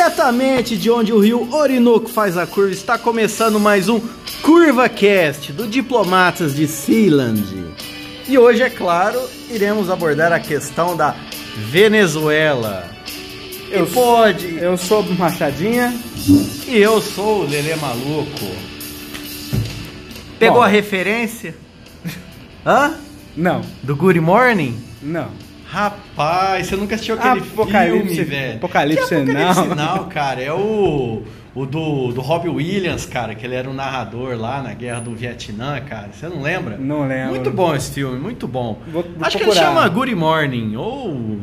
Diretamente de onde o rio Orinoco faz a curva, está começando mais um CurvaCast do Diplomatas de Sealand. E hoje, é claro, iremos abordar a questão da Venezuela. Eu e pode. Eu sou Machadinha. E eu sou o Lelê Maluco. Pegou Bom. a referência? Hã? Não, Do Good Morning? não. Rapaz, você nunca assistiu aquele Apocalipse- filme, velho? Apocalipse que Apocalipse não. não, cara. É o, o do, do Robbie Williams, cara, que ele era um narrador lá na Guerra do Vietnã, cara. Você não lembra? Não lembro. Muito bom esse filme, muito bom. Vou- vou Acho que procurar. ele chama Good Morning, ou...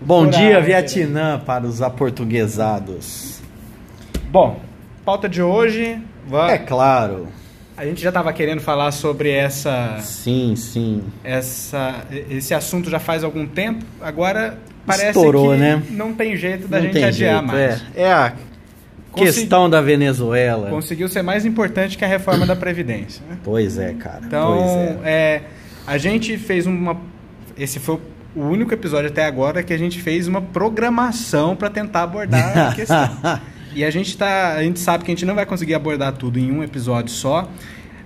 Bom procurar, dia? Vietnã, para os aportuguesados. Bom, pauta de hoje. va- É claro. A gente já estava querendo falar sobre essa, Sim, sim. essa, esse assunto já faz algum tempo. Agora parece Estourou, que né? não tem jeito da não gente tem adiar jeito, mais. É, é a Consegui- questão da Venezuela. Conseguiu ser mais importante que a reforma da Previdência. né? Pois é, cara. Então, é. é, a gente fez uma. Esse foi o único episódio até agora que a gente fez uma programação para tentar abordar a questão. E a gente tá, a gente sabe que a gente não vai conseguir abordar tudo em um episódio só.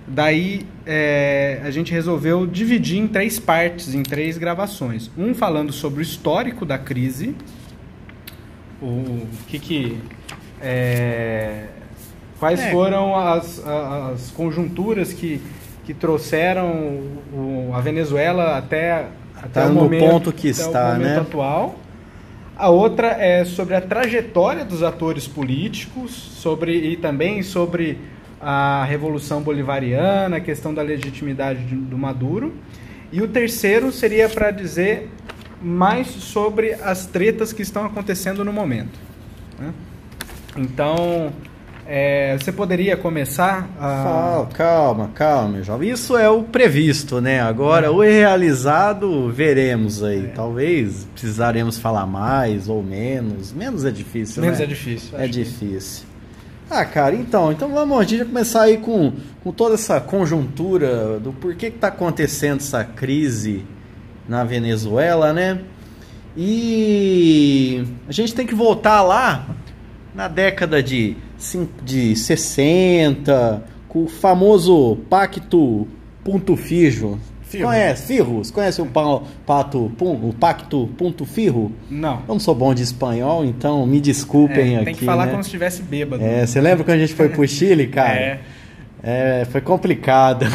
Daí é, a gente resolveu dividir em três partes, em três gravações. Um falando sobre o histórico da crise, o, que que é, quais É. foram as, as conjunturas que, que trouxeram o- a Venezuela até, até Tá o momento, ponto que está, momento né? atual. A outra é sobre a trajetória dos atores políticos, sobre e também sobre a Revolução Bolivariana, a questão da legitimidade de- do Maduro. E o terceiro seria para dizer mais sobre as tretas que estão acontecendo no momento. né? Então, é, você poderia começar a. Fala, calma, calma, jovem. Isso é o previsto, né? Agora, o realizado, veremos aí. É. Talvez precisaremos falar mais ou menos. Menos é difícil, Menos né? é difícil. É acho que- difícil. Ah, cara, então, então vamos, a gente vai começar aí com, com toda essa conjuntura do porquê que tá acontecendo essa crise na Venezuela, né? E a gente tem que voltar lá na década de, de 60, com o famoso Pacto Punto Fijo. Firro. Conhece? Firros? Conhece o, pa, pato, pum- o Pacto Punto Firro? Não. Eu não sou bom de espanhol, então me desculpem É, aqui. tem que falar né? como se estivesse bêbado. É, você lembra quando a gente foi pro Chile, cara? É. É, foi complicado.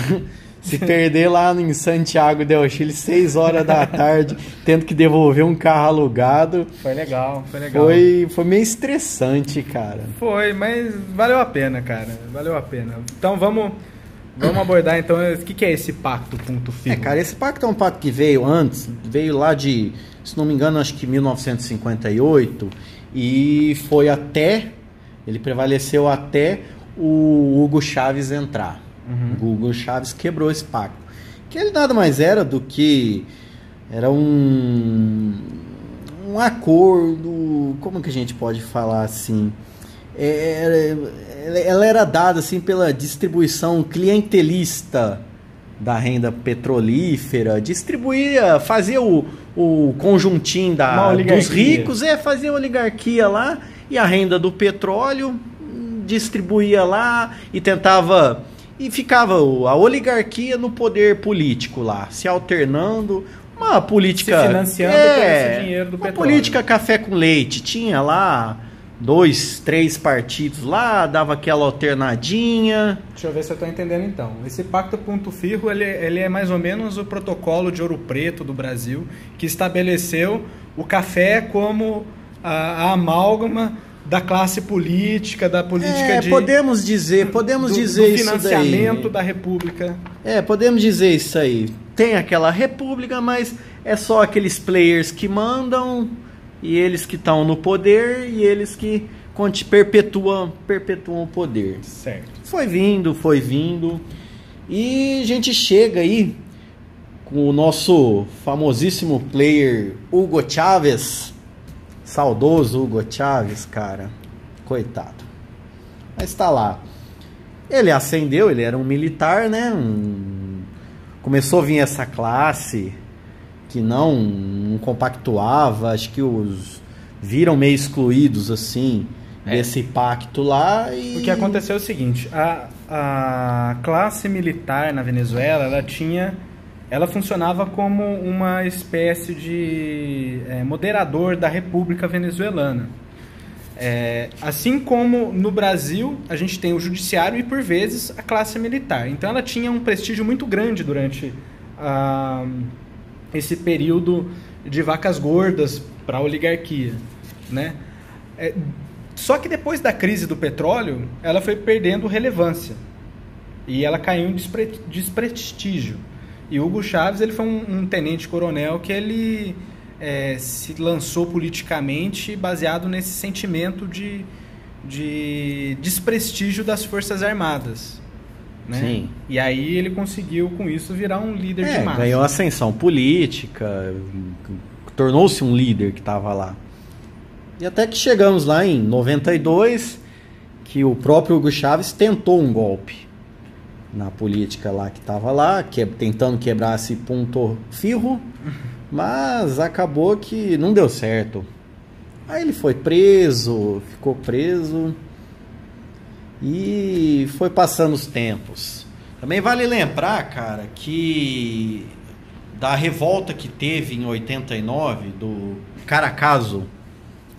Se perder lá em Santiago del Chile, 6 horas da tarde, tendo que devolver um carro alugado, Foi legal, foi legal. foi, foi meio estressante, cara. Foi, mas valeu a pena, cara. Valeu a pena. Então vamos, vamos abordar então o que, que é esse pacto ponto É, firme. cara, esse pacto é um pacto que veio antes, veio lá de, se não me engano, acho que 1958, e foi até, ele prevaleceu até o Hugo Chaves entrar. O Hugo Chaves quebrou esse pacto. Que ele nada mais era do que era um um acordo, como que a gente pode falar assim? É, Era- ela era dada assim pela distribuição clientelista da renda petrolífera, distribuía, fazia o, o conjuntinho da, dos ricos, é, fazia oligarquia lá, e a renda do petróleo hum, distribuía lá e tentava. E ficava a oligarquia no poder político lá, se alternando. Uma política. Se financiando é, esse dinheiro do uma petróleo. política café com leite. Tinha lá dois, três partidos lá, dava aquela alternadinha. Deixa eu ver se eu estou entendendo então. Esse pacto ponto firro ele, ele é mais ou menos o protocolo de Ouro Preto do Brasil que estabeleceu o café como a, a amálgama da classe política, da política É, de podemos dizer, podemos do, dizer do isso financiamento daí. da república. É, podemos dizer isso aí. Tem aquela república, mas é só aqueles players que mandam e eles que estão no poder e eles que perpetuam, perpetuam o poder. Certo. Foi vindo, foi vindo. E a gente chega aí com o nosso famosíssimo player Hugo Chávez. Saudoso Hugo Chávez, cara. Coitado. Mas tá lá. Ele ascendeu, ele era um militar, né? Um- Começou a vir essa classe que não, não compactuava, acho que os viram meio excluídos assim É. desse pacto lá e O que aconteceu é o seguinte, a, a classe militar na Venezuela, ela tinha, ela funcionava como uma espécie de é, moderador da República Venezuelana. É, assim como no Brasil a gente tem o judiciário e por vezes a classe militar. Então ela tinha um prestígio muito grande durante ah, esse período de vacas gordas para a oligarquia, né? É, só que depois da crise do petróleo, ela foi perdendo relevância. E ela caiu em despre- desprestígio. E Hugo Chávez ele foi um, um tenente-coronel que ele é, se lançou politicamente baseado nesse sentimento de, de desprestígio das Forças Armadas. Né? Sim. E aí ele conseguiu, com isso, virar um líder É, de massa. ganhou ascensão política, tornou-se um líder que estava lá. E até que chegamos lá em 92, que o próprio Hugo Chávez tentou um golpe na política lá que estava lá, que, tentando quebrar esse ponto firro, mas acabou que não deu certo. Aí ele foi preso, ficou preso e foi passando os tempos. Também vale lembrar, cara, que da revolta que teve em 89 do Caracazo.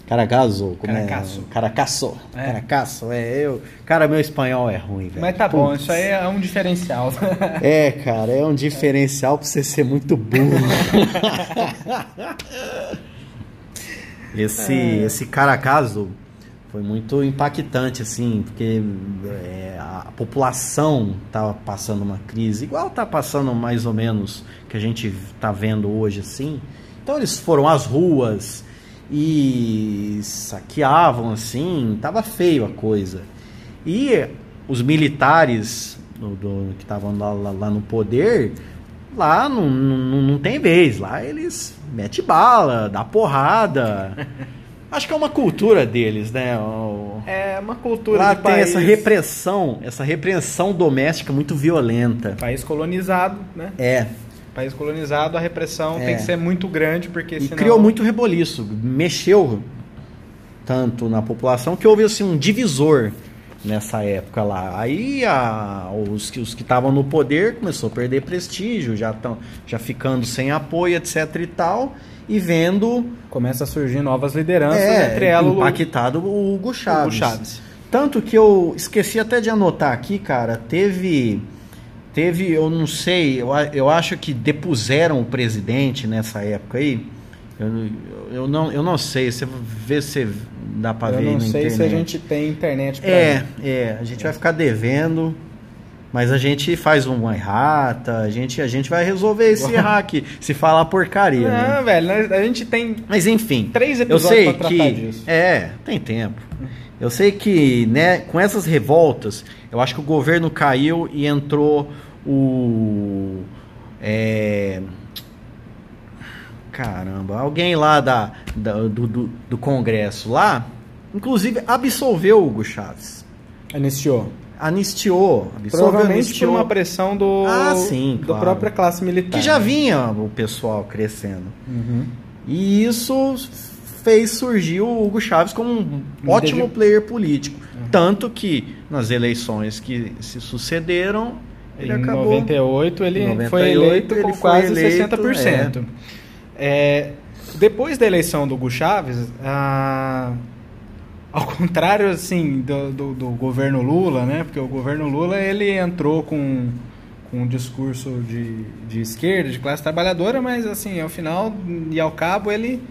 Caracazo, como Caracazo. é? Caracaço. É. Caracaço, é eu. Cara, meu espanhol é ruim, velho. Mas tá bom, Putz. isso aí é um diferencial. É, cara, é um diferencial pra você ser muito burro. esse, esse Caracazo foi muito impactante, assim, porque é, a população tava passando uma crise, igual tá passando mais ou menos que a gente tá vendo hoje, assim. Então eles foram às ruas e saqueavam, assim, tava feio a coisa. E os militares do- do- que estavam lá, lá- lá no poder, lá não, não, não tem vez. Lá eles metem bala, dá porrada. Acho que é uma cultura deles, né? O- É uma cultura Lá de tem país, essa repressão, essa repreensão doméstica muito violenta. país colonizado, né? É, País colonizado, a repressão É. tem que ser muito grande, porque e senão... criou muito reboliço, mexeu tanto na população que houve assim um divisor nessa época lá. Aí a- os que os que estavam no poder começou a perder prestígio, já estão já ficando sem apoio, etc e tal, e vendo Começa a surgir novas lideranças, é, entre elas o impactado o Hugo Chaves. Hugo Chaves. Tanto que eu esqueci até de anotar aqui, cara, teve teve, eu não sei, eu, eu acho que depuseram o presidente nessa época aí. Eu, eu, não, eu não sei, você vê se dá Eu ver não na sei internet. se a gente tem internet pra É, é, a gente vai ficar devendo, mas a gente faz uma errata, a gente, a gente vai resolver esse aqui, se falar porcaria, né? Não, velho, nós- a gente tem Mas enfim, Três eu episódios sei pra que disso. é, tem tempo. Eu sei que, né, com essas revoltas, eu acho que o governo caiu e entrou o é, caramba, alguém lá da, da- do, do, do Congresso lá, inclusive absolveu o Hugo Chaves. Anistiou. Anistiou, Provavelmente por anistiou, uma pressão do, Ah, sim, da claro. própria classe militar. que já vinha o pessoal crescendo. Uhum. E isso fez surgir o Hugo Chaves como um ótimo Entendi. player político. Tanto que nas eleições que se sucederam, ele em acabou. 98 ele Em 98 foi eleito ele com foi quase eleito, 60%. É, depois da eleição do Hugo Chaves, ah, ao contrário assim do, do- do governo Lula, né? Porque o governo Lula ele entrou com, com um discurso de, de esquerda, de classe trabalhadora, mas assim ao final e ao cabo ele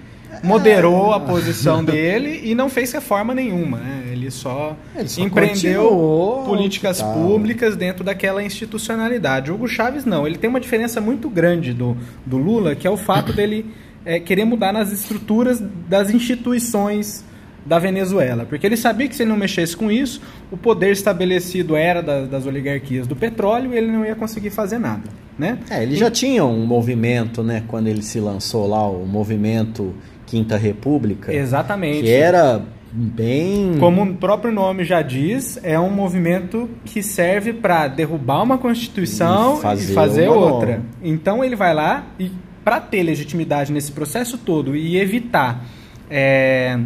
moderou É. a posição dele e não fez reforma nenhuma, né? Ele só, Ele só empreendeu políticas tava. públicas dentro daquela institucionalidade. O Hugo Chaves não, ele tem uma diferença muito grande do, do Lula, que é o fato dele é, querer mudar nas estruturas das instituições da Venezuela, porque ele sabia que se ele não mexesse com isso, o poder estabelecido era da- das oligarquias do petróleo e ele não ia conseguir fazer nada, né? É, ele já tinha um movimento, né, quando ele se lançou lá, o movimento Quinta República, Exatamente. que era bem Como o próprio nome já diz, é um movimento que serve para derrubar uma constituição E e fazer fazer, uma outra. nova. Então ele vai lá e para ter legitimidade nesse processo todo e evitar é,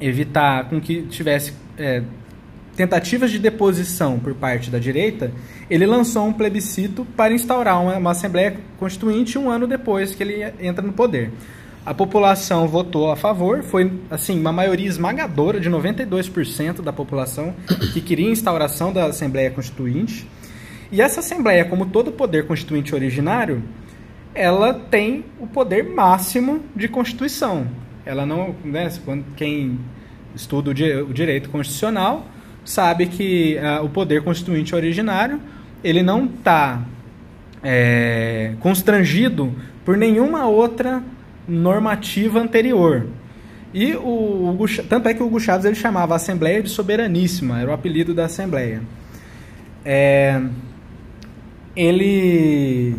evitar com que tivesse é, tentativas de deposição por parte da direita, ele lançou um plebiscito para instaurar uma, uma Assembleia Constituinte um ano depois que ele entra no poder. A população votou a favor, foi assim uma maioria esmagadora de 92% da população que queria a instauração da Assembleia Constituinte. E essa Assembleia, como todo poder constituinte originário, ela tem o poder máximo de Constituição. Ela não, né, quem estuda o direito constitucional sabe que uh, o poder constituinte originário ele não está é, constrangido por nenhuma outra normativa anterior. E o tanto é que o Hugo Chaves ele chamava a Assembleia de Soberaníssima, era o apelido da Assembleia. É, ele,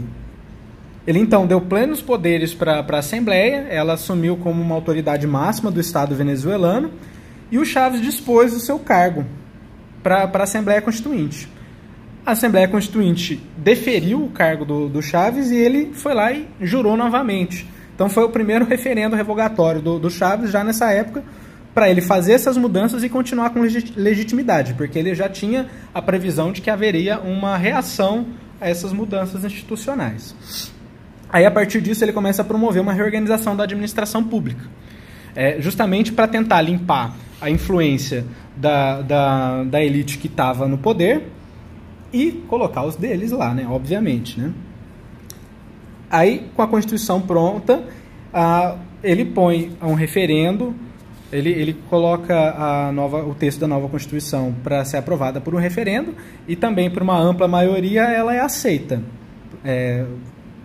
ele então deu plenos poderes para a Assembleia, ela assumiu como uma autoridade máxima do Estado venezuelano e o Chaves dispôs o seu cargo para a Assembleia Constituinte. A Assembleia Constituinte deferiu o cargo do, do Chaves e ele foi lá e jurou novamente. Então foi o primeiro referendo revogatório do, do Chaves já nessa época para ele fazer essas mudanças e continuar com legitimidade, porque ele já tinha a previsão de que haveria uma reação a essas mudanças institucionais. Aí, a partir disso, ele começa a promover uma reorganização da administração pública, é, justamente para tentar limpar a influência da, da, da elite que estava no poder e colocar os deles lá, né? Obviamente, né? Aí, com a Constituição pronta, a, ele põe um referendo, ele, ele coloca a nova, o texto da nova Constituição para ser aprovada por um referendo e também por uma ampla maioria ela é aceita. É,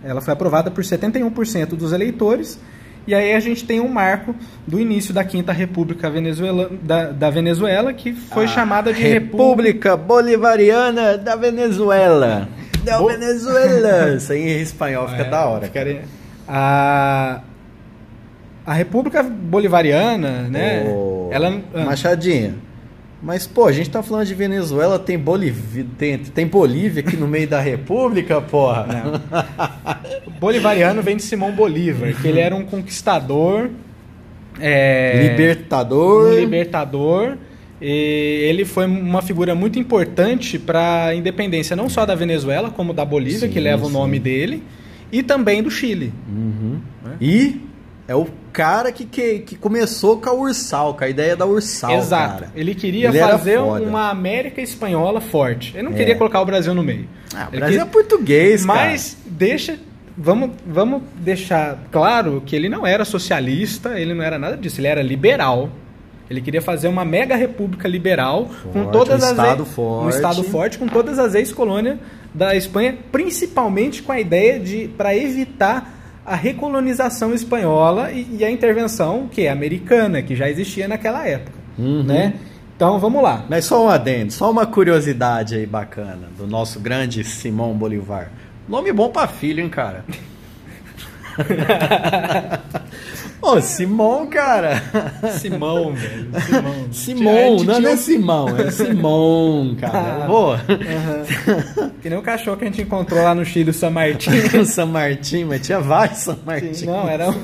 ela foi aprovada por 71% dos eleitores e aí a gente tem um marco do início da Quinta República Venezuela, da, da Venezuela, que foi a chamada de República Bolivariana da Venezuela. Da Bo... Venezuela. Isso aí em espanhol fica é, da hora. Fica... A, a República Bolivariana, né? Oh, ela, ah. Machadinha. Mas, pô, a gente tá falando de Venezuela, tem Bolívia, tem, tem Bolívia aqui no meio da República, porra. Não. Bolivariano vem de Simão Bolívar, que ele era um conquistador. É, libertador. Um libertador. E ele foi uma figura muito importante para a independência não só da Venezuela, como da Bolívia, sim, que leva sim. o nome dele, e também do Chile. Uhum. Né? E é o cara que, que, que, começou com a Ursal, com a ideia da Ursal. Exato. Cara. Ele queria Ele fazer uma América espanhola forte. Ele não é. queria colocar o Brasil no meio. Ah, o Brasil queria... é português, cara. Mas deixa. Vamos, vamos deixar claro que ele não era socialista, ele não era nada disso, ele era liberal. Ele queria fazer uma mega república liberal forte, com todas um as estado ex... forte. um estado forte com todas as ex-colônias da Espanha, principalmente com a ideia de para evitar a recolonização espanhola e, e, a intervenção que é americana, que já existia naquela época, uhum. né? Então vamos lá. Mas só um adendo, só uma curiosidade aí bacana do nosso grande Simão Bolivar. Nome bom para filho, hein, cara? Ô, Simão, cara. Simão, velho. Simão. Simão, não, não é Simão, é Simão, cara. Boa. Uhum. Que nem o cachorro que a gente encontrou lá no Chile, o San Martin. o San Martin, mas tinha vários San Martin. Sim, não, era um...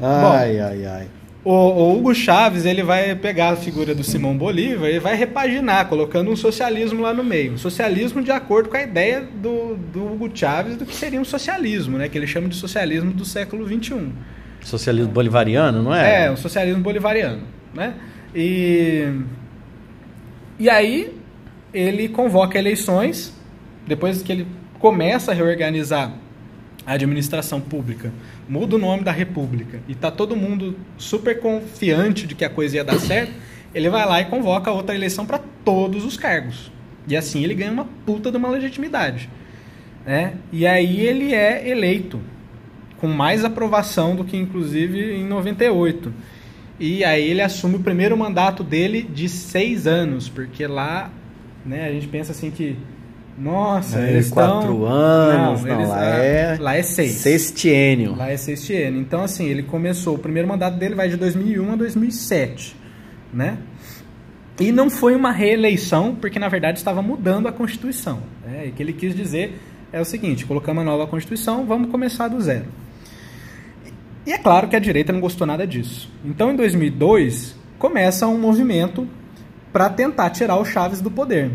Ai, Bom, ai, ai. O, o, Hugo Chaves ele vai pegar a figura do Simão Bolívar e vai repaginar, colocando um socialismo lá no meio. Um socialismo de acordo com a ideia do, do Hugo Chaves do que seria um socialismo, né? que ele chama de socialismo do século XXI. Socialismo bolivariano, não é? É, um socialismo bolivariano. Né? E, e aí ele convoca eleições, depois que ele começa a reorganizar a administração pública, muda o nome da república e tá todo mundo super confiante de que a coisa ia dar certo, ele vai lá e convoca outra eleição para todos os cargos. E assim ele ganha uma puta de uma legitimidade. Né? E aí ele é eleito com mais aprovação do que inclusive em 98. E aí ele assume o primeiro mandato dele de seis anos, porque lá né, a gente pensa assim que nossa, é, eles quatro tão... anos, não, não eles, lá, é... lá é seis. Sextiênio. Lá é sextiênio. Então, assim, ele começou, o primeiro mandato dele vai de 2001 a 2007, né? E não foi uma reeleição, porque na verdade estava mudando a Constituição. Né? E o que ele quis dizer é o seguinte: colocamos a nova Constituição, vamos começar do zero. E é claro que a direita não gostou nada disso. Então, em 2002, começa um movimento para tentar tirar o Chaves do poder.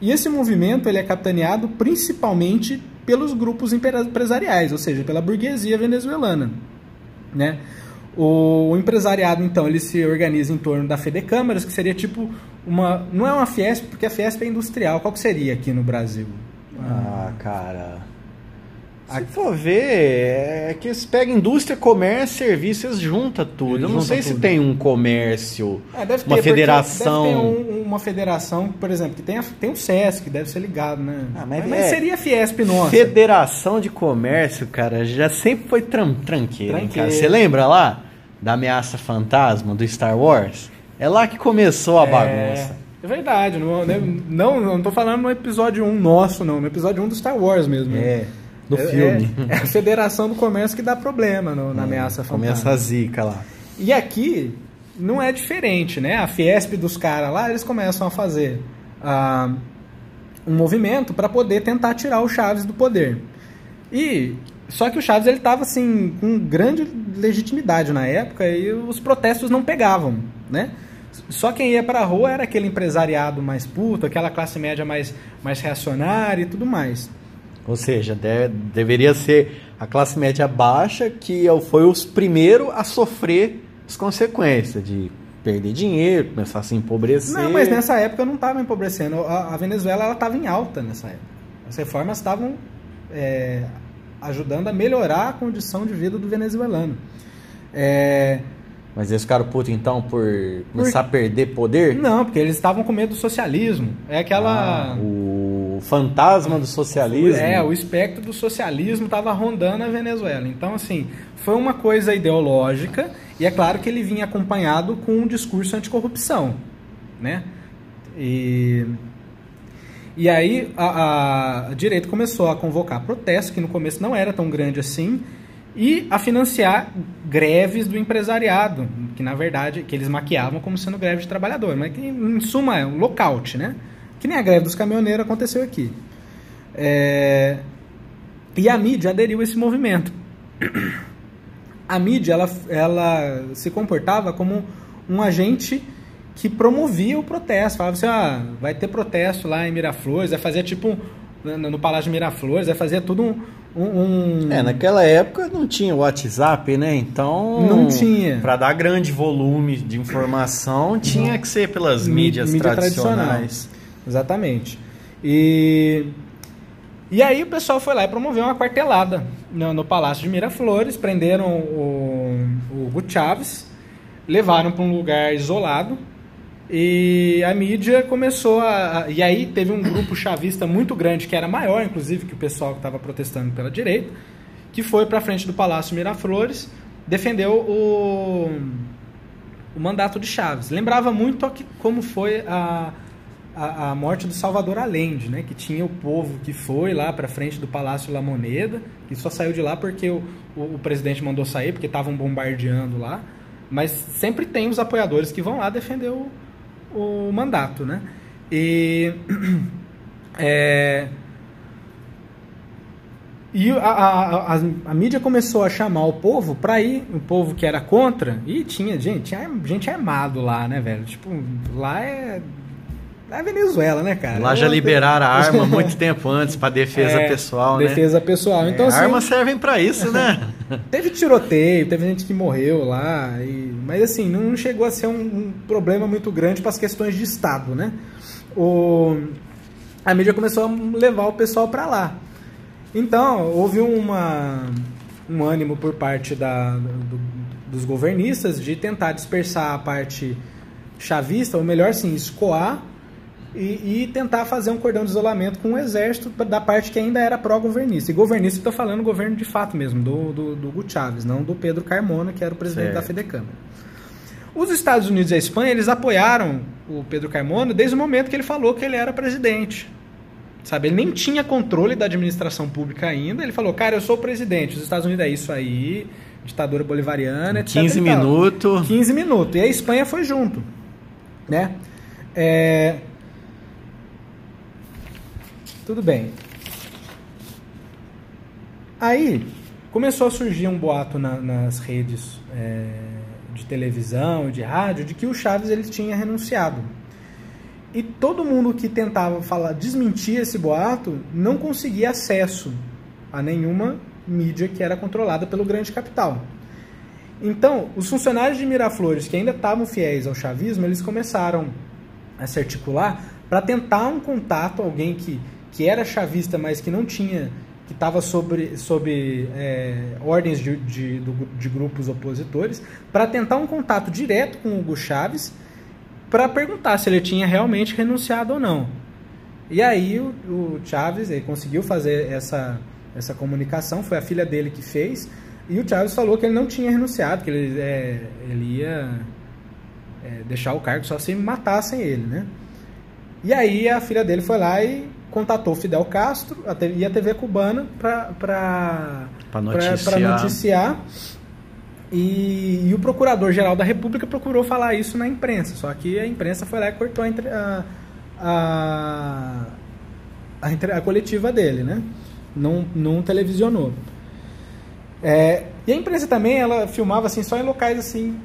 E esse movimento ele é capitaneado principalmente pelos grupos empresariais, ou seja, pela burguesia venezuelana, né? O empresariado, então, ele se organiza em torno da Fedecâmaras, que seria tipo uma... Não é uma Fiesp, porque a Fiesp é industrial. Qual que seria aqui no Brasil? Ah, cara... Se for ver, é que eles pegam indústria, comércio, serviços, junta tudo. Ele Eu não sei se tudo. tem um comércio, É, deve ter, uma federação. Deve ter um- uma federação, por exemplo, que tem, a- tem o SESC, deve ser ligado, né? Ah, mas mas é- seria a Fiesp nossa. Federação de Comércio, cara, já sempre foi tran tranqueira, hein, cara. Tranqueira. Você lembra lá da ameaça fantasma do Star Wars? É lá que começou a bagunça. É, é verdade. Não, né, não, não tô falando no episódio 1 nosso, não. No episódio 1 do Star Wars mesmo. né? É, do É- filme. É, é a Federação do Comércio que dá problema no- na ameaça Começa fantasma. a zica lá. E aqui não é diferente, né? A Fiesp dos caras lá, eles começam a fazer ah, um movimento para poder tentar tirar o Chaves do poder. E só que o Chaves ele estava assim com grande legitimidade na época e os protestos não pegavam, né? Só quem ia para a rua era aquele empresariado mais puto, aquela classe média mais, mais reacionária e tudo mais. Ou seja, de- deveria ser a classe média baixa que foi os primeiros a sofrer as consequências de perder dinheiro, começar a se empobrecer. Não, mas nessa época não estava empobrecendo. A, a Venezuela ela estava em alta nessa época. As reformas estavam é, ajudando a melhorar a condição de vida do venezuelano. É, Mas eles ficaram putos então por começar a perder poder? não, porque eles estavam com medo do socialismo. É aquela. Ah, o fantasma do socialismo. É, o espectro do socialismo estava rondando a Venezuela. Então, assim, foi uma coisa ideológica e é claro que ele vinha acompanhado com um discurso anticorrupção, né? E, e aí a, a direita começou a convocar protestos, que no começo não era tão grande assim, e a financiar greves do empresariado, que na verdade que eles maquiavam como sendo greve de trabalhador, mas que em suma é um lockout, né? Que nem a greve dos caminhoneiros aconteceu aqui. É, E a mídia aderiu a esse movimento. A mídia ela, ela se comportava como um agente que promovia o protesto. Falava assim: ah, vai ter protesto lá em Miraflores, vai fazer tipo no Palácio de Miraflores, vai fazer tudo um. um- um- É, naquela época não tinha WhatsApp, né? Então. Não tinha. Para dar grande volume de informação, tinha que ser pelas Mí- mídias mídia tradicionais. Exatamente. E, e aí o pessoal foi lá e promoveu uma quartelada no, no Palácio de Miraflores, prenderam o, o Hugo Chávez, levaram para um lugar isolado e a mídia começou a, E aí teve um grupo chavista muito grande, que era maior, inclusive, que o pessoal que estava protestando pela direita, que foi para frente do Palácio Miraflores, defendeu o, o mandato de Chaves. Lembrava muito que- como foi a, a, a morte do Salvador Allende, né? que tinha o povo que foi lá para frente do Palácio La Moneda, que só saiu de lá porque o, o, o presidente mandou sair, porque estavam bombardeando lá. Mas sempre tem os apoiadores que vão lá defender o, o mandato. Né? E. é, e a, a, a, a mídia começou a chamar o povo pra ir, o povo que era contra, e tinha gente, tinha gente armado lá, né, velho? Tipo, lá é. É Venezuela, né, cara? Lá já liberaram a arma muito tempo antes para defesa É, pessoal, né? Defesa pessoal. Então, É, assim, armas servem para isso, né? teve tiroteio, teve gente que morreu lá, e- mas assim, não chegou a ser um, um problema muito grande para as questões de Estado, né? O, a mídia começou a levar o pessoal para lá. Então, houve uma, um ânimo por parte da, do- dos governistas de tentar dispersar a parte chavista, ou melhor, sim, escoar e, e tentar fazer um cordão de isolamento com o exército da parte que ainda era pró-governista. E governista, estou falando governo de fato mesmo, do, do, do Hugo Chávez, não do Pedro Carmona, que era o presidente Certo. da Fedecâmara. Os Estados Unidos e a Espanha, eles apoiaram o Pedro Carmona desde o momento que ele falou que ele era presidente. Sabe, ele nem tinha controle da administração pública ainda. Ele falou, cara, eu sou o presidente. Os Estados Unidos é isso aí, ditadura bolivariana, etc. 15 e tal. minutos. 15 minutos. E a Espanha foi junto. Né? É... Tudo bem. Aí começou a surgir um boato na, nas redes é, de televisão de rádio de que o Chaves ele tinha renunciado. E todo mundo que tentava falar, desmentir esse boato, não conseguia acesso a nenhuma mídia que era controlada pelo grande capital. Então, os funcionários de Miraflores que ainda estavam fiéis ao chavismo, eles começaram a se articular para tentar um contato, alguém que, que era chavista, mas que não tinha, que estava sobre, sob é, ordens de, de, de grupos opositores, para tentar um contato direto com Hugo Chaves, para perguntar se ele tinha realmente renunciado ou não. E aí o, o Chaves ele conseguiu fazer essa, essa comunicação, foi a filha dele que fez, e o Chaves falou que ele não tinha renunciado, que ele, é, ele ia é, deixar o cargo só se matassem ele, né? E aí a filha dele foi lá e contatou Fidel Castro e a TV cubana para noticiar. noticiar. E, e, o procurador-geral da República procurou falar isso na imprensa, só que a imprensa foi lá e cortou a, a, a, a, a coletiva dele, né? Não, não televisionou. É, e a imprensa também, ela filmava assim só em locais assim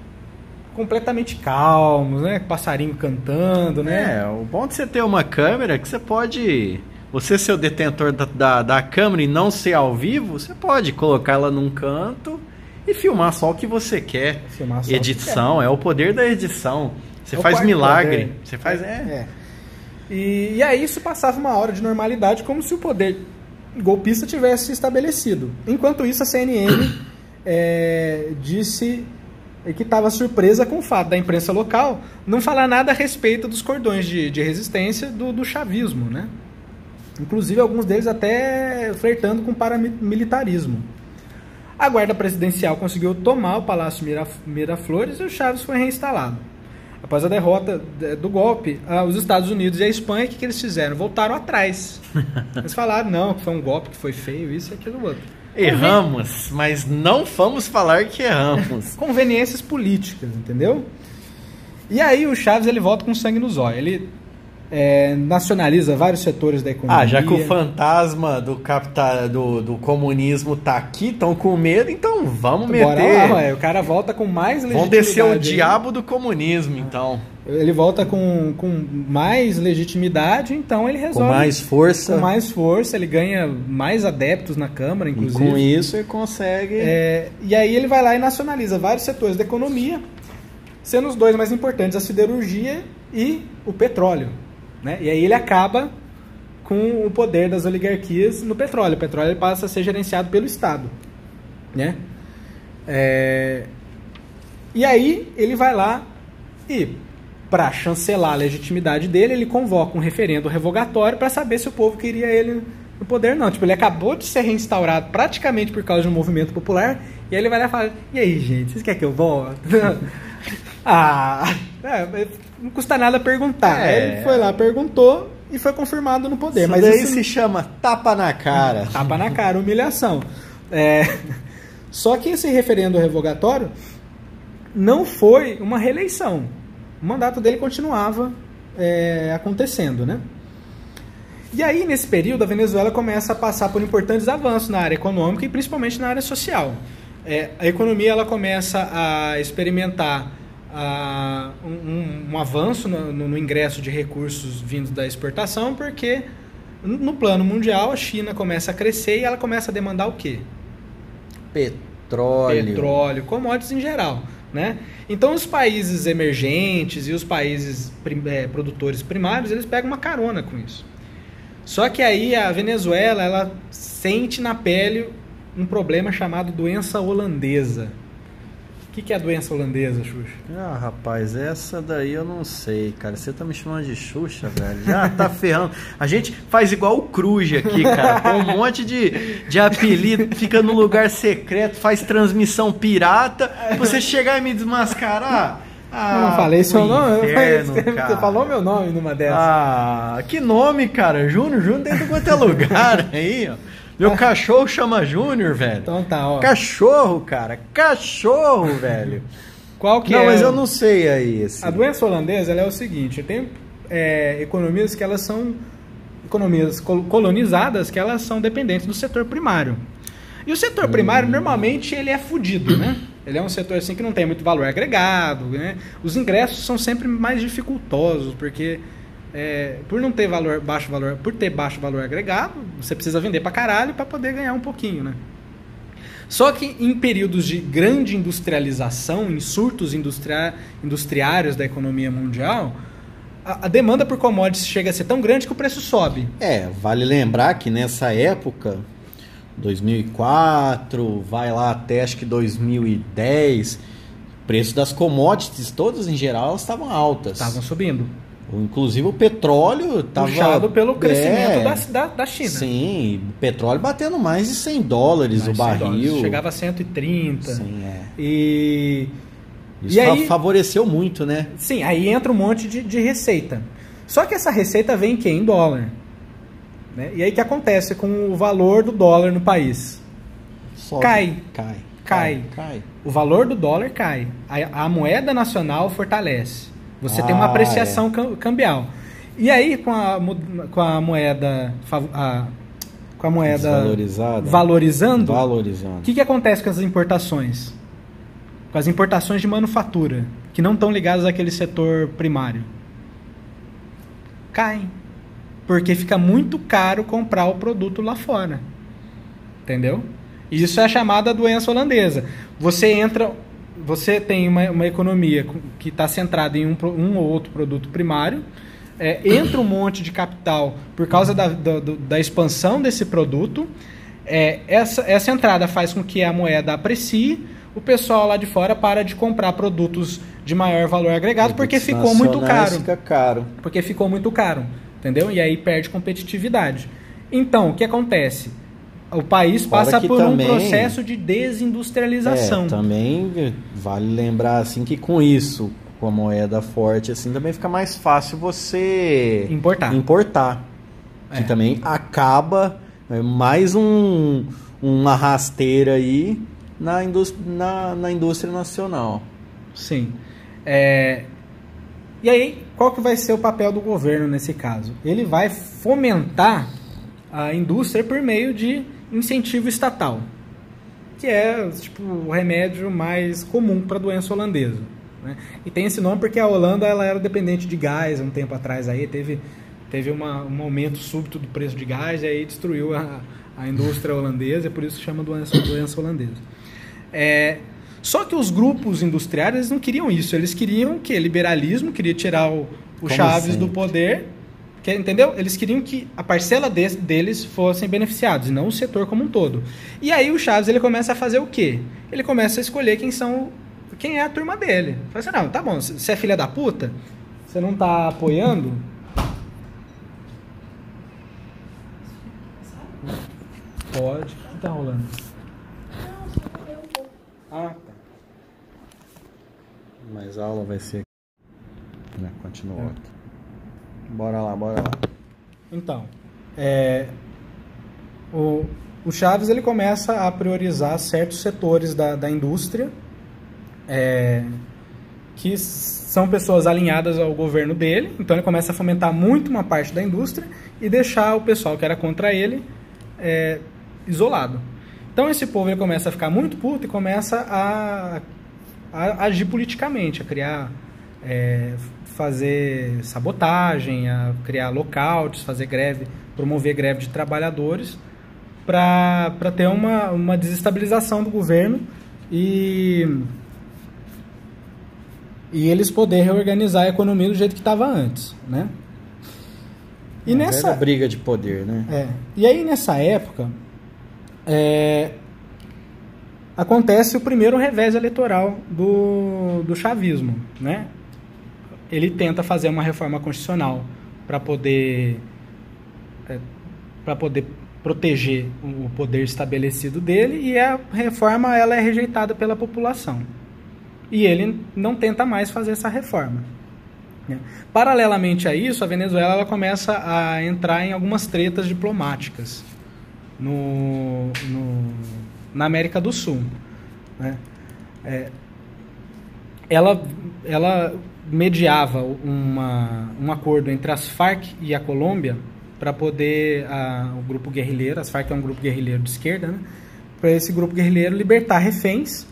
completamente calmos, né? Passarinho cantando, né? É, o bom de você ter uma câmera é que você pode. Você ser o detentor da, da, da câmera e não ser ao vivo, você pode colocar ela num canto e filmar só o que você quer. Filmar só edição, quer. é o poder da edição. Você é faz milagre. Poder. Você faz. É. é. E, e aí isso passava uma hora de normalidade como se o poder golpista tivesse estabelecido. Enquanto isso, a CNN é, disse que estava surpresa com o fato da imprensa local não falar nada a respeito dos cordões de, de resistência do, do, chavismo, né? Inclusive alguns deles até flertando com paramilitarismo. A guarda presidencial conseguiu tomar o Palácio Miraflores e o Chaves foi reinstalado. Após a derrota do golpe, ah, os Estados Unidos e a Espanha, o que, que eles fizeram? Voltaram atrás. Eles falaram, não, que foi um golpe que foi feio, isso e aquilo outro. Erramos, mas não vamos falar que erramos. Conveniências políticas, entendeu? E aí o Chaves ele volta com sangue nos olhos. Ele é, nacionaliza vários setores da economia. Ah, já que o fantasma do capital do, do comunismo tá aqui, estão com medo, então vamos Bora meter. Lá, ué, o cara volta com mais legitimidade. Vamos descer o diabo do comunismo, então. Ele volta com, com mais legitimidade, então ele resolve. Com mais força. Com mais força, ele ganha mais adeptos na Câmara, inclusive. E com isso ele consegue. É, e aí ele vai lá e nacionaliza vários setores da economia, sendo os dois mais importantes a siderurgia e o petróleo. Né? E aí ele acaba com o poder das oligarquias no petróleo. O petróleo passa a ser gerenciado pelo Estado. Né? É... E aí ele vai lá e, para chancelar a legitimidade dele, ele convoca um referendo revogatório para saber se o povo queria ele no poder não. Tipo, ele acabou de ser reinstaurado praticamente por causa de um movimento popular, e aí ele vai lá e fala, e aí, gente, vocês querem que eu volte? ah, é, não custa nada perguntar. É. Aí ele foi lá, perguntou e foi confirmado no poder. Isso Mas daí isso se chama tapa na cara. Tapa na cara, humilhação. É... Só que esse referendo revogatório não foi uma reeleição. O mandato dele continuava é, acontecendo, né? E aí, nesse período, a Venezuela começa a passar por importantes avanços na área econômica e principalmente na área social. É, a economia ela começa a experimentar uh, um, um, avanço no, no, no, ingresso de recursos vindos da exportação, porque no plano mundial a China começa a crescer e ela começa a demandar o quê? Petróleo. Petróleo, commodities em geral. Né? Então os países emergentes e os países é, produtores primários, eles pegam uma carona com isso. Só que aí a Venezuela, ela sente na pele um problema chamado doença holandesa. O que, que é a doença holandesa, Xuxa? Ah, rapaz, essa daí eu não sei, cara. Você tá me chamando de Xuxa, velho. Já tá ferrando. A gente faz igual o Cruz aqui, cara. Com um monte de, de apelido, fica no lugar secreto, faz transmissão pirata. Você chegar e me desmascarar. Ah, eu não falei seu nome. Inferno, Você falou meu nome numa dessas. Ah, que nome, cara. Júnior, Júnior dentro de quanto é lugar aí, ó. Meu cachorro chama Júnior, velho. Então tá, ó. Cachorro, cara. Cachorro, velho. Qual que não, é? Não, mas eu não sei aí. Assim. A doença holandesa é o seguinte: tem é, economias que elas são economias colonizadas que elas são dependentes do setor primário. E o setor primário, normalmente, ele é fudido, né? Ele é um setor assim que não tem muito valor agregado, né? Os ingressos são sempre mais dificultosos, porque é, por não ter valor baixo valor, por ter baixo valor agregado, você precisa vender para caralho para poder ganhar um pouquinho, né? Só que em períodos de grande industrialização, em surtos industria industriários da economia mundial, a, a, demanda por commodities chega a ser tão grande que o preço sobe. É, vale lembrar que nessa época, 2004, vai lá até acho que 2010, o preço das commodities, todas em geral, estavam altas. Estavam subindo. Inclusive o petróleo estava... Puxado pelo crescimento é, da, da, China. Sim, o petróleo batendo mais de 100 dólares mais o barril. Dólares. Chegava a 130. Sim, é. E... Isso e aí, favoreceu muito, né? Sim, aí entra um monte de, de receita. Só que essa receita vem em quem? Em dólar. Né? E aí o que acontece com o valor do dólar no país? Sobe, cai. Cai. Cai. Cai. O valor do dólar cai. A, a moeda nacional fortalece. Você ah, tem uma ah, apreciação é. cambial. E aí, com a, com a moeda. A, com a moeda valorizando, valorizando. o que, que acontece com as importações? Com as importações de manufatura, que não estão ligadas àquele setor primário. Caem. Porque fica muito caro comprar o produto lá fora. Entendeu? Isso é a chamada doença holandesa. Você entra você tem uma, uma economia que está centrada em um, um ou outro produto primário, é, entra um monte de capital por causa da, da, da expansão desse produto, é, essa, essa entrada faz com que a moeda aprecie, o pessoal lá de fora para de comprar produtos de maior valor agregado porque ficou muito caro. Fica caro. Porque ficou muito caro, entendeu? E aí perde competitividade. Então, o que acontece? O país passa por também, um processo de desindustrialização. É, também vale lembrar assim que com isso, com a moeda forte assim, também fica mais fácil você importar. Importar. É. Que também acaba é, mais um uma rasteira aí na indústria, na, na indústria nacional. Sim. É... E aí, qual que vai ser o papel do governo nesse caso? Ele vai fomentar a indústria por meio de incentivo estatal, que é tipo o remédio mais comum para a doença holandesa. Né? E tem esse nome porque a Holanda ela era dependente de gás um tempo atrás aí teve teve uma, um aumento súbito do preço de gás e aí destruiu a, a indústria holandesa, e por isso chama doença, doença holandesa. É, só que os grupos industriais não queriam isso, eles queriam que liberalismo, queria tirar o, o Chaves assim? do poder que, entendeu? Eles queriam que a parcela de, deles fossem beneficiados, e não o setor como um todo. E aí o Chaves ele começa a fazer o quê? Ele começa a escolher quem são quem é a turma dele. Fala assim, não, tá bom, você é filha da puta? Você não tá apoiando? Pode. O que tá rolando? Ah, tá. Mas a aula vai ser. Né, continua. É. Bora lá, bora lá. Então, é, o, o Chaves ele começa a priorizar certos setores da, da indústria é, que são pessoas alinhadas ao governo dele. Então ele começa a fomentar muito uma parte da indústria e deixar o pessoal que era contra ele é, isolado. Então esse povo ele começa a ficar muito puto e começa a, a agir politicamente, a criar é, fazer sabotagem, a criar lockouts, fazer greve, promover greve de trabalhadores, para ter uma, uma desestabilização do governo e, e eles poderem reorganizar a economia do jeito que estava antes, né? E é nessa briga de poder, né? É. E aí nessa época é, acontece o primeiro revés eleitoral do, do chavismo, né? Ele tenta fazer uma reforma constitucional para poder é, para poder proteger o poder estabelecido dele e a reforma ela é rejeitada pela população e ele não tenta mais fazer essa reforma né? paralelamente a isso a Venezuela ela começa a entrar em algumas tretas diplomáticas no, no na América do Sul né? é, ela ela mediava uma, um acordo entre as Farc e a Colômbia para poder a, o grupo guerrilheiro, as Farc é um grupo guerrilheiro de esquerda, né, para esse grupo guerrilheiro libertar reféns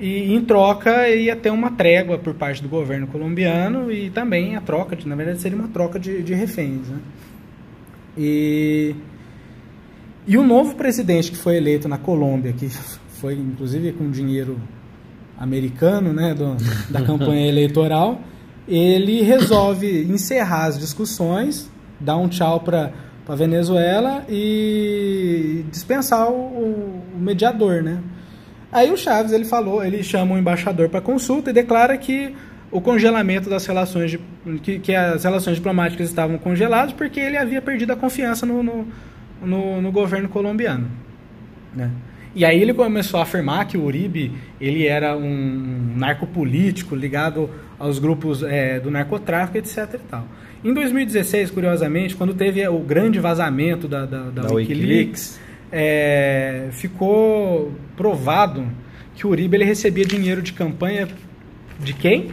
e em troca ia ter uma trégua por parte do governo colombiano e também a troca, de, na verdade seria uma troca de, de reféns. Né? E, e o novo presidente que foi eleito na Colômbia, que foi inclusive com dinheiro americano né, do, da campanha eleitoral, ele resolve encerrar as discussões, dar um tchau para a Venezuela e dispensar o, o mediador, né? Aí o Chaves ele falou, ele chama o embaixador para consulta e declara que o congelamento das relações de, que, que, as relações diplomáticas estavam congeladas porque ele havia perdido a confiança no, no, no, no governo colombiano, né? E aí ele começou a afirmar que o Uribe ele era um narcopolítico ligado aos grupos é, do narcotráfico, etc. E tal. Em 2016, curiosamente, quando teve o grande vazamento da, da, da, da Wikileaks, Wikileaks é, ficou provado que o Uribe ele recebia dinheiro de campanha de quem?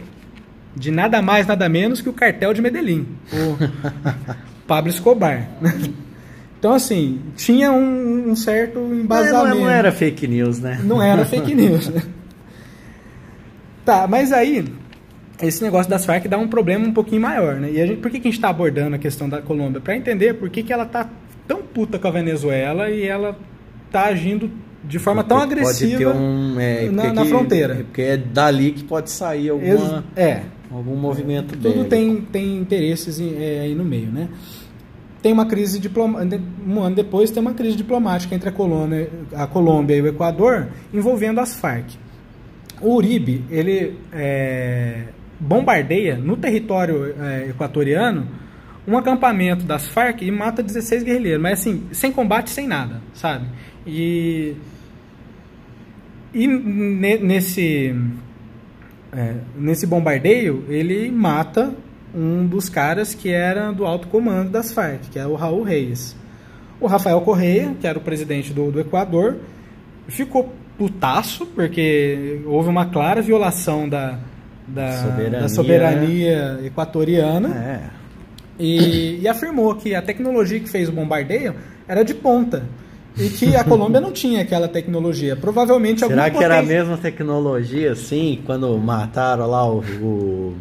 De nada mais, nada menos que o cartel de Medellín, o Pablo Escobar. Então, assim, tinha um, um certo embasamento. Não, não, era fake news, né? Não era fake news. tá, mas aí, esse negócio das Farc dá um problema um pouquinho maior, né? E a gente, por que, que a gente está abordando a questão da Colômbia? Para entender por que, que ela tá tão puta com a Venezuela e ela tá agindo de forma porque tão agressiva um, é, na, na fronteira. É porque é dali que pode sair alguma, é, algum movimento Tudo tem, tem interesses é, aí no meio, né? Tem uma crise diplomática, um ano depois tem uma crise diplomática entre a Colômbia, a Colômbia e o Equador envolvendo as Farc. O Uribe, ele é, bombardeia no território é, equatoriano um acampamento das Farc e mata 16 guerrilheiros, mas assim, sem combate, sem nada, sabe? E, e nesse, é, nesse bombardeio, ele mata um dos caras que era do alto comando das Farc, que é o Raul Reis. O Rafael Correia, que era o presidente do, do Equador, ficou putaço, porque houve uma clara violação da, da soberania, da soberania equatoriana. É. E, e, afirmou que a tecnologia que fez o bombardeio era de ponta. E que a Colômbia não tinha aquela tecnologia. Provavelmente Será que era a mesma tecnologia, assim, quando mataram lá o, o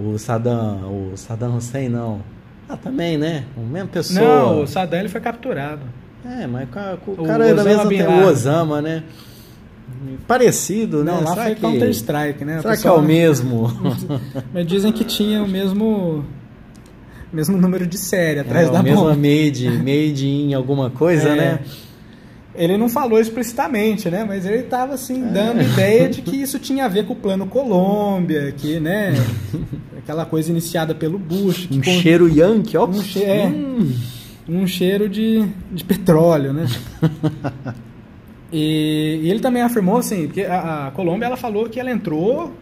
o Saddam, o Saddam Hussein não. Ah, também, né? A mesma pessoa. Não, o Saddam ele foi capturado. É, mas o, o cara é da mesma tem o Osama, né? Parecido, né? Não, lá Será foi que... Counter Strike, né? Será que é o mesmo? mas dizem que tinha o mesmo mesmo número de série atrás é, da bomba. made, made in alguma coisa, é. né? Ele não falou explicitamente, né? Mas ele estava assim dando é. ideia de que isso tinha a ver com o plano Colômbia, que, né? Aquela coisa iniciada pelo Bush. um cheiro yankee, ó. Um, che é, hum. um cheiro de, de petróleo, né? e, e, ele também afirmou assim, que a, a Colômbia ela falou que ela entrou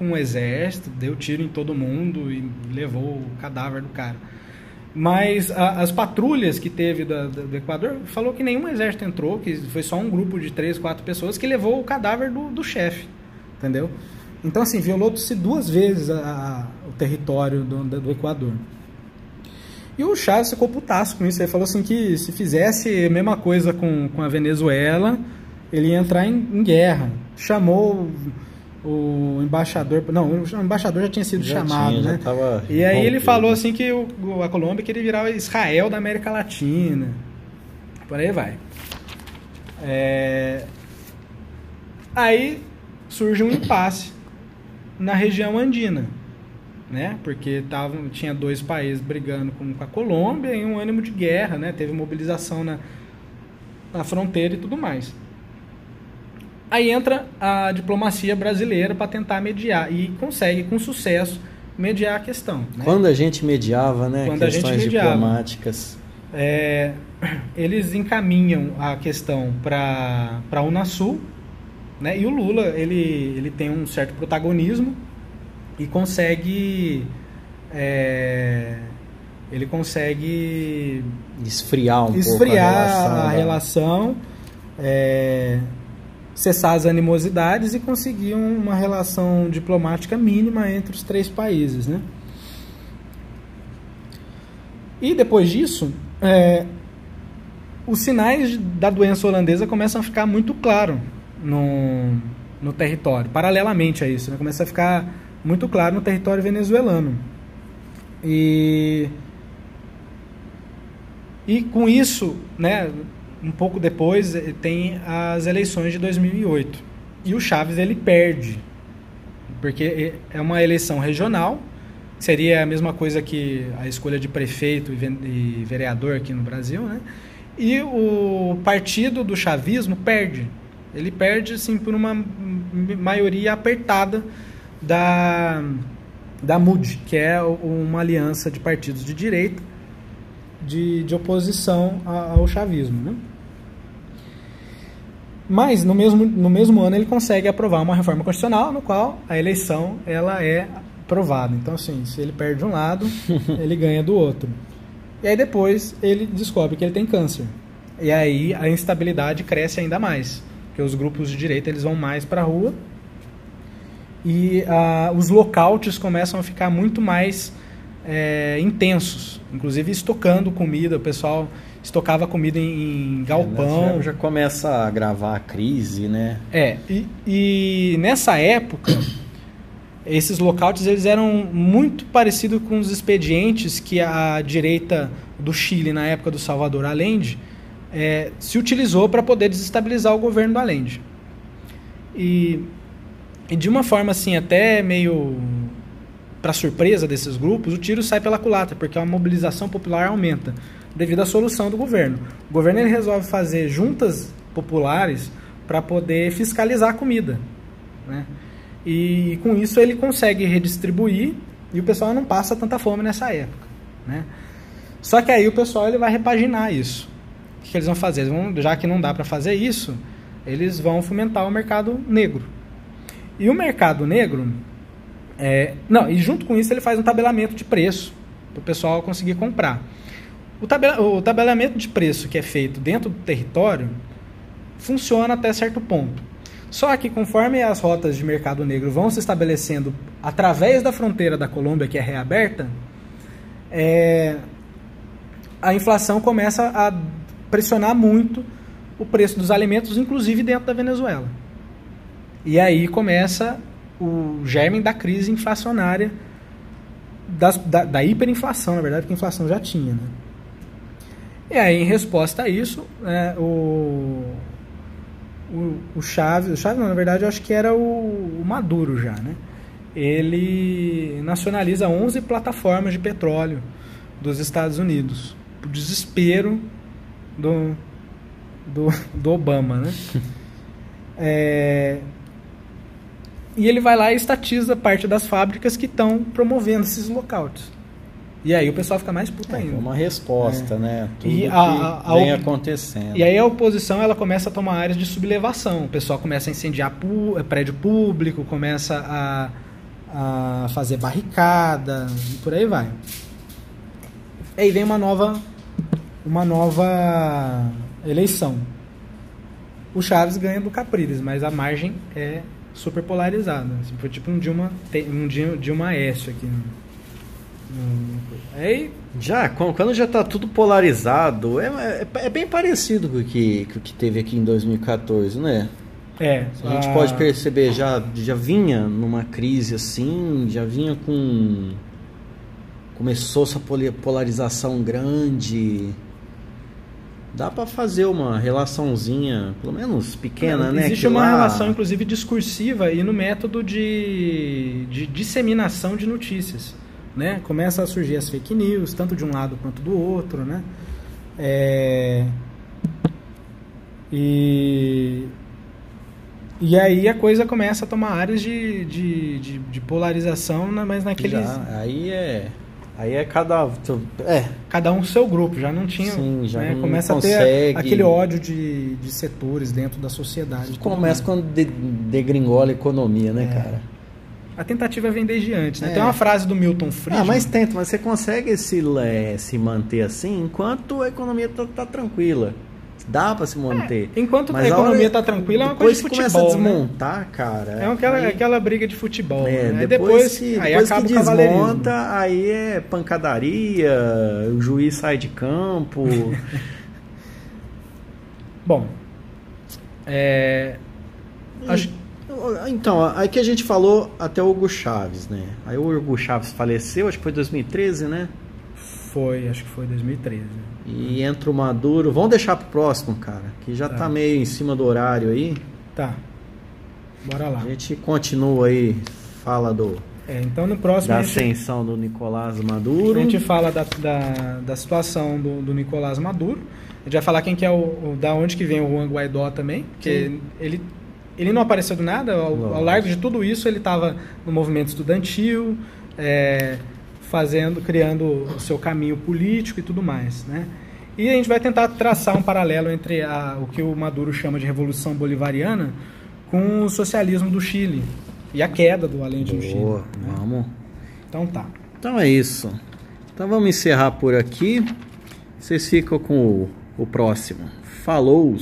com um exército, deu tiro em todo mundo e levou o cadáver do cara. Mas a, as patrulhas que teve do, do, Equador falou que nenhum exército entrou, que foi só um grupo de três, quatro pessoas que levou o cadáver do, do chefe, entendeu? Então, assim, violou-se duas vezes a, a, o território do, do Equador. E o Chaves ficou putaço com isso. Ele falou assim que se fizesse a mesma coisa com, com a Venezuela, ele ia entrar em, em guerra. Chamou o embaixador. Não, o embaixador já tinha sido já chamado, tinha, né? e aí ele falou assim que o, a Colômbia queria virar Israel da América Latina. Por aí vai. É... Aí surge um impasse na região andina, né? Porque tava, tinha dois países brigando com, com a Colômbia em um ânimo de guerra, né? Teve mobilização na, na fronteira e tudo mais. Aí entra a diplomacia brasileira para tentar mediar e consegue com sucesso mediar a questão. Né? Quando a gente mediava, né? Quando Questões a gente mediava, diplomáticas. É, eles encaminham a questão para a Unasul, né? E o Lula ele, ele tem um certo protagonismo e consegue é, ele consegue esfriar um esfriar pouco a relação, a relação é, cessar as animosidades e conseguir uma relação diplomática mínima entre os três países, né? E depois disso, é, os sinais da doença holandesa começam a ficar muito claros no, no território, paralelamente a isso, né? começa a ficar muito claro no território venezuelano. E, e com isso, né, um pouco depois, eh, tem as eleições de 2008. E o Chaves ele perde, porque é uma eleição regional, seria a mesma coisa que a escolha de prefeito e vereador aqui no Brasil, né? E o partido do chavismo perde. Ele perde assim por uma maioria apertada da da MUD, que é uma aliança de partidos de direita de, de oposição ao chavismo, né? Mas no mesmo, no mesmo ano ele consegue aprovar uma reforma constitucional no qual a eleição ela é aprovada. Então assim, se ele perde um lado, ele ganha do outro. E aí depois ele descobre que ele tem câncer. E aí a instabilidade cresce ainda mais, porque os grupos de direita eles vão mais para a rua e uh, os lockouts começam a ficar muito mais é, intensos, inclusive estocando comida, o pessoal estocava comida em, em galpão. É, já, começa a gravar a crise, né? É, e, e nessa época, esses lockouts eles eram muito parecidos com os expedientes que a direita do Chile, na época do Salvador Allende, é, se utilizou para poder desestabilizar o governo do Allende. E, e de uma forma assim, até meio para surpresa desses grupos, o tiro sai pela culatra, porque a mobilização popular aumenta devido à solução do governo. O governo ele resolve fazer juntas populares para poder fiscalizar a comida. Né? E, com isso ele consegue redistribuir e o pessoal não passa tanta fome nessa época. Né? Só que aí o pessoal ele vai repaginar isso. O que, que eles vão fazer? Eles vão, já que não dá para fazer isso, eles vão fomentar o mercado negro. E o mercado negro, é, não, e junto com isso ele faz um tabelamento de preço para o pessoal conseguir comprar. O, tabela, o tabelamento de preço que é feito dentro do território funciona até certo ponto. Só que conforme as rotas de mercado negro vão se estabelecendo através da fronteira da Colômbia, que é reaberta, é, a inflação começa a pressionar muito o preço dos alimentos, inclusive dentro da Venezuela. E aí começa o germe da crise inflacionária, das, da, da, hiperinflação, na verdade, porque a inflação já tinha. Né? E aí, em resposta a isso, é, o, o, o Chaves, o Chaves não, na verdade, eu acho que era o, o Maduro já, né? Ele nacionaliza 11 plataformas de petróleo dos Estados Unidos, o desespero do, do, do Obama, né? É, e ele vai lá e estatiza parte das fábricas que estão promovendo esses lockouts. E aí o pessoal fica mais puta é, ainda. É uma resposta, é. né? Tudo e a, a, a, vem acontecendo. E aí a oposição ela começa a tomar áreas de sublevação. O pessoal começa a incendiar pu prédio público, começa a, a fazer barricada e por aí vai. E aí vem uma nova, uma nova eleição. O Chaves ganha do Capriles, mas a margem é super polarizada. Assim, foi tipo um Dilma, um Dilma S aqui. Aí, já, quando já está tudo polarizado, é, é, é, bem parecido com o que, com o que teve aqui em 2014, né? É. A gente pode perceber, já, já vinha numa crise assim, já vinha com. Começou essa polarização grande. Dá para fazer uma relaçãozinha, pelo menos pequena, né? Existe uma lá... relação, inclusive, discursiva e no método de, de disseminação de notícias né? Começa a surgir as fake news, tanto de um lado quanto do outro, né? É... E... E aí a coisa começa a tomar áreas de, de, de, de polarização, né? mas naqueles... Já, aí é... Aí é cada. É. Cada um seu grupo, já não tinha. Sim, já né? não Começa consegue... a ter aquele ódio de, de setores dentro da sociedade. Começa quando de, degringola a economia, né, é. cara? A tentativa vem desde antes, né? É. Tem uma frase do Milton Friedman... Ah, mas tenta, mas você consegue se, é, se manter assim enquanto a economia tá, tá tranquila. Dá para se manter. É, enquanto mas a economia está tranquila, é uma coisa de futebol. começa a né? desmontar, né? cara. É aquela, aí, aquela briga de futebol. É, né? depois, que, aí depois que desmonta, aí é pancadaria, o juiz sai de campo. Bom, é, acho, Então, aí que a gente falou até o Hugo Chaves, né? Aí o Hugo Chaves faleceu, acho que foi 2013, né? foi, acho que foi 2013. E entra o Maduro. Vamos deixar pro próximo, cara, que já tá, Tá. meio em cima do horário aí. Tá. Bora lá. A gente continua aí, fala do É, então no próximo da a gente, ascensão do Nicolás a Maduro. gente fala da, da, da situação do, do Nicolás Maduro. A gente vai falar quem que é o, o- da onde que vem o Juan Guaidó também, porque Sim. ele ele não apareceu do nada, ao, ao largo de tudo isso ele estava no movimento estudantil, é, fazendo, criando o seu caminho político e tudo mais, né? E a gente vai tentar traçar um paralelo entre a, o que o Maduro chama de Revolução Bolivariana com o socialismo do Chile e a queda do Allende no Chile. Boa, né? vamos. Então tá. Então é isso. Então vamos encerrar por aqui. Vocês ficam com o, o próximo. Falou!